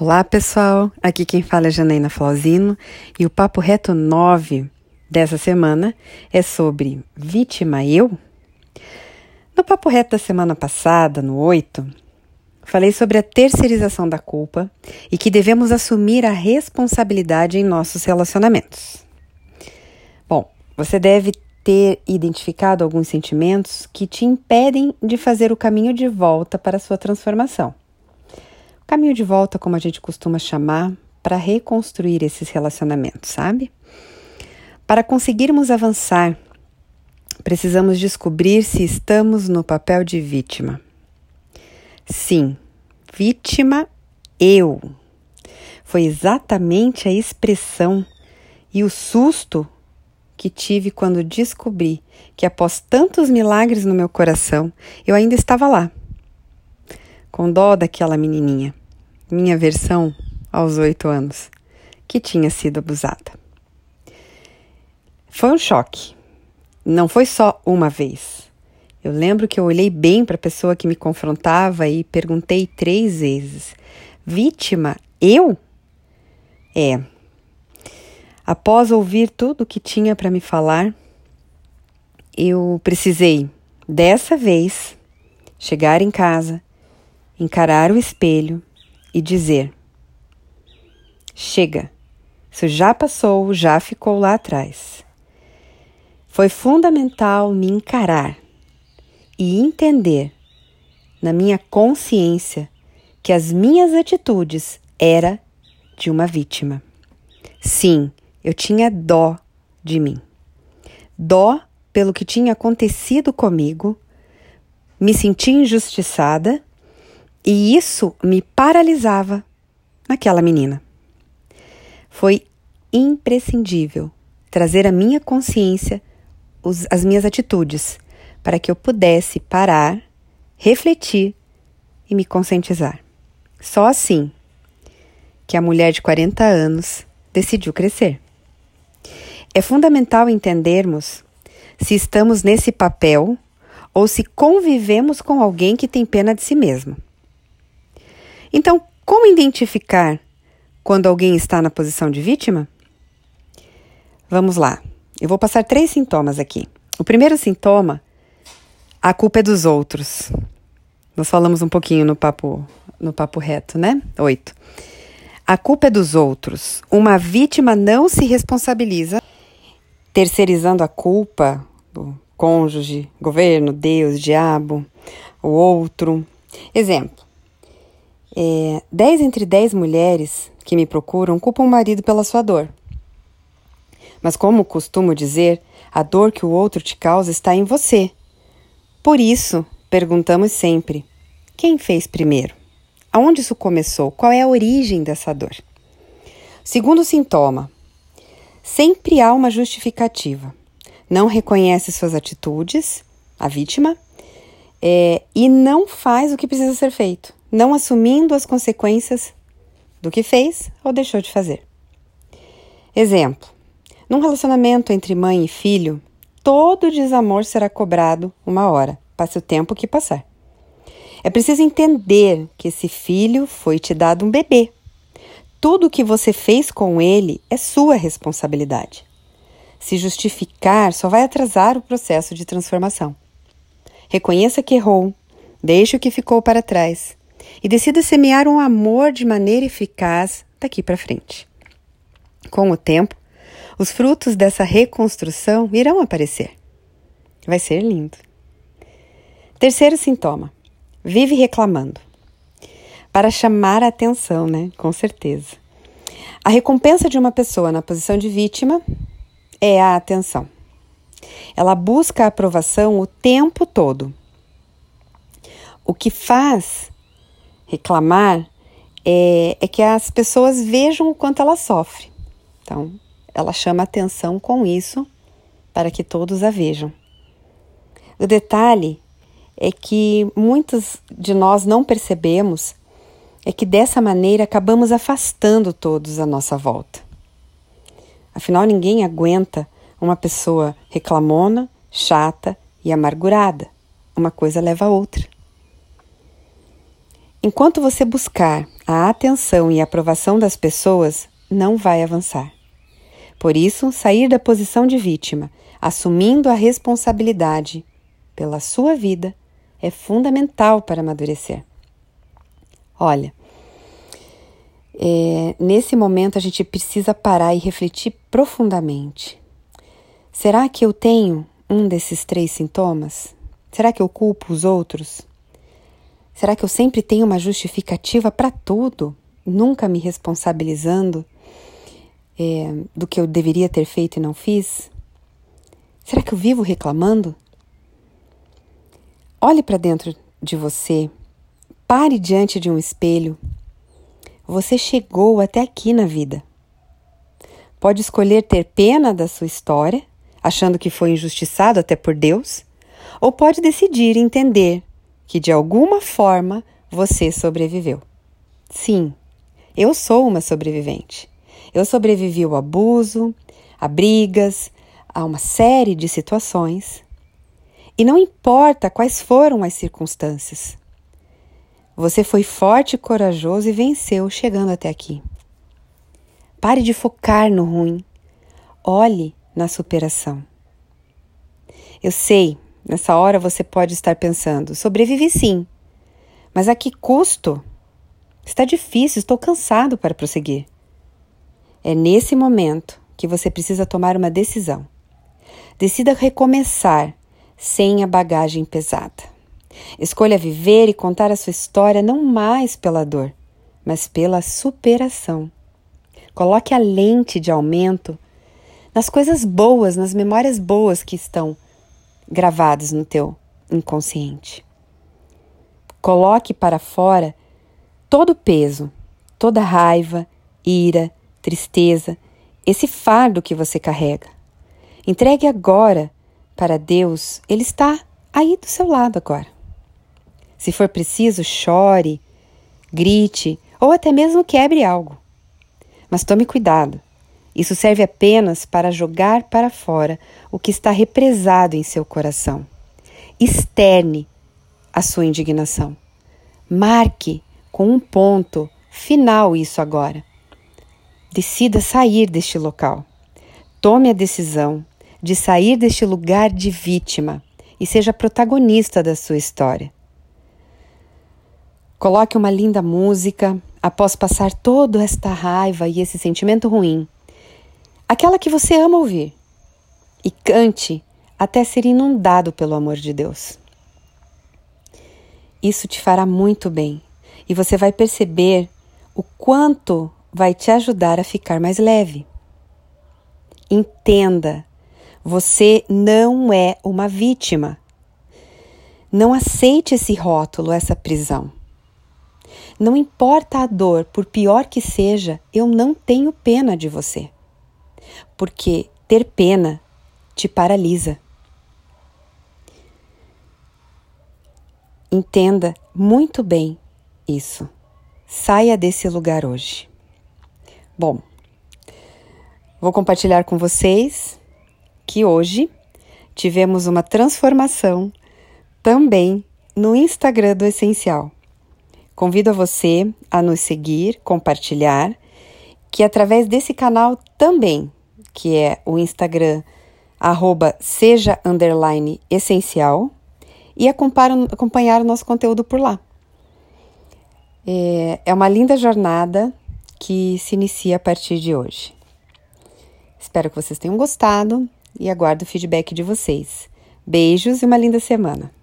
Olá pessoal, aqui quem fala é Janaína Flauzino e o Papo Reto 9 dessa semana é sobre vítima eu? No Papo Reto da semana passada, no 8, falei sobre a terceirização da culpa e que devemos assumir a responsabilidade em nossos relacionamentos. Bom, você deve ter identificado alguns sentimentos que te impedem de fazer o caminho de volta para a sua transformação. Caminho de volta, como a gente costuma chamar, para reconstruir esses relacionamentos, sabe? Para conseguirmos avançar, precisamos descobrir se estamos no papel de vítima. Sim, vítima eu. Foi exatamente a expressão e o susto que tive quando descobri que, após tantos milagres no meu coração, eu ainda estava lá, com dó daquela menininha minha versão aos oito anos, que tinha sido abusada. Foi um choque. Não foi só uma vez. Eu lembro que eu olhei bem para a pessoa que me confrontava e perguntei três vezes: Vítima, eu? É. Após ouvir tudo o que tinha para me falar, eu precisei, dessa vez, chegar em casa, encarar o espelho e dizer: Chega, isso já passou, já ficou lá atrás. Foi fundamental me encarar e entender na minha consciência que as minhas atitudes era de uma vítima. Sim, eu tinha dó de mim. Dó pelo que tinha acontecido comigo, me senti injustiçada e isso me paralisava naquela menina. Foi imprescindível trazer à minha consciência os, as minhas atitudes para que eu pudesse parar, refletir e me conscientizar. Só assim que a mulher de 40 anos decidiu crescer. É fundamental entendermos se estamos nesse papel ou se convivemos com alguém que tem pena de si mesmo. Então, como identificar quando alguém está na posição de vítima? Vamos lá. Eu vou passar três sintomas aqui. O primeiro sintoma, a culpa é dos outros. Nós falamos um pouquinho no papo, no papo reto, né? Oito. A culpa é dos outros. Uma vítima não se responsabiliza, terceirizando a culpa do cônjuge, governo, Deus, diabo, o outro. Exemplo: é, 10 entre 10 mulheres que me procuram culpam o marido pela sua dor. Mas, como costumo dizer, a dor que o outro te causa está em você. Por isso, perguntamos sempre: quem fez primeiro? Aonde isso começou? Qual é a origem dessa dor? Segundo sintoma: sempre há uma justificativa. Não reconhece suas atitudes, a vítima, é, e não faz o que precisa ser feito não assumindo as consequências do que fez ou deixou de fazer. Exemplo: num relacionamento entre mãe e filho, todo desamor será cobrado uma hora, passe o tempo que passar. É preciso entender que esse filho foi te dado um bebê. Tudo o que você fez com ele é sua responsabilidade. Se justificar só vai atrasar o processo de transformação. Reconheça que errou, deixe o que ficou para trás e decida semear um amor de maneira eficaz daqui para frente. Com o tempo, os frutos dessa reconstrução irão aparecer. Vai ser lindo. Terceiro sintoma: vive reclamando. Para chamar a atenção, né? Com certeza. A recompensa de uma pessoa na posição de vítima é a atenção. Ela busca a aprovação o tempo todo. O que faz reclamar é, é que as pessoas vejam o quanto ela sofre. Então, ela chama atenção com isso para que todos a vejam. O detalhe é que muitos de nós não percebemos é que dessa maneira acabamos afastando todos à nossa volta. Afinal, ninguém aguenta uma pessoa reclamona, chata e amargurada. Uma coisa leva a outra. Enquanto você buscar a atenção e a aprovação das pessoas, não vai avançar. Por isso, sair da posição de vítima, assumindo a responsabilidade pela sua vida, é fundamental para amadurecer. Olha, é, nesse momento a gente precisa parar e refletir profundamente. Será que eu tenho um desses três sintomas? Será que eu culpo os outros? Será que eu sempre tenho uma justificativa para tudo, nunca me responsabilizando é, do que eu deveria ter feito e não fiz? Será que eu vivo reclamando? Olhe para dentro de você, pare diante de um espelho. Você chegou até aqui na vida. Pode escolher ter pena da sua história, achando que foi injustiçado até por Deus, ou pode decidir entender que de alguma forma você sobreviveu. Sim, eu sou uma sobrevivente. Eu sobrevivi ao abuso, a brigas, a uma série de situações. E não importa quais foram as circunstâncias. Você foi forte corajoso e venceu chegando até aqui. Pare de focar no ruim. Olhe na superação. Eu sei Nessa hora você pode estar pensando: sobrevivi sim, mas a que custo? Está difícil, estou cansado para prosseguir. É nesse momento que você precisa tomar uma decisão. Decida recomeçar sem a bagagem pesada. Escolha viver e contar a sua história não mais pela dor, mas pela superação. Coloque a lente de aumento nas coisas boas, nas memórias boas que estão gravados no teu inconsciente. Coloque para fora todo o peso, toda raiva, ira, tristeza, esse fardo que você carrega. Entregue agora para Deus, Ele está aí do seu lado agora. Se for preciso, chore, grite ou até mesmo quebre algo. Mas tome cuidado isso serve apenas para jogar para fora o que está represado em seu coração. Externe a sua indignação. Marque com um ponto final isso agora. Decida sair deste local. Tome a decisão de sair deste lugar de vítima e seja protagonista da sua história. Coloque uma linda música após passar toda esta raiva e esse sentimento ruim aquela que você ama ouvir, e cante até ser inundado pelo amor de Deus. Isso te fará muito bem e você vai perceber o quanto vai te ajudar a ficar mais leve. Entenda, você não é uma vítima. Não aceite esse rótulo, essa prisão. Não importa a dor, por pior que seja, eu não tenho pena de você porque ter pena te paralisa. Entenda muito bem isso. Saia desse lugar hoje. Bom, vou compartilhar com vocês que hoje tivemos uma transformação também no Instagram do Essencial. Convido a você a nos seguir, compartilhar, que através desse canal também que é o Instagram arroba seja underline essencial e acompanhar o nosso conteúdo por lá. É, é uma linda jornada que se inicia a partir de hoje. Espero que vocês tenham gostado e aguardo o feedback de vocês. Beijos e uma linda semana!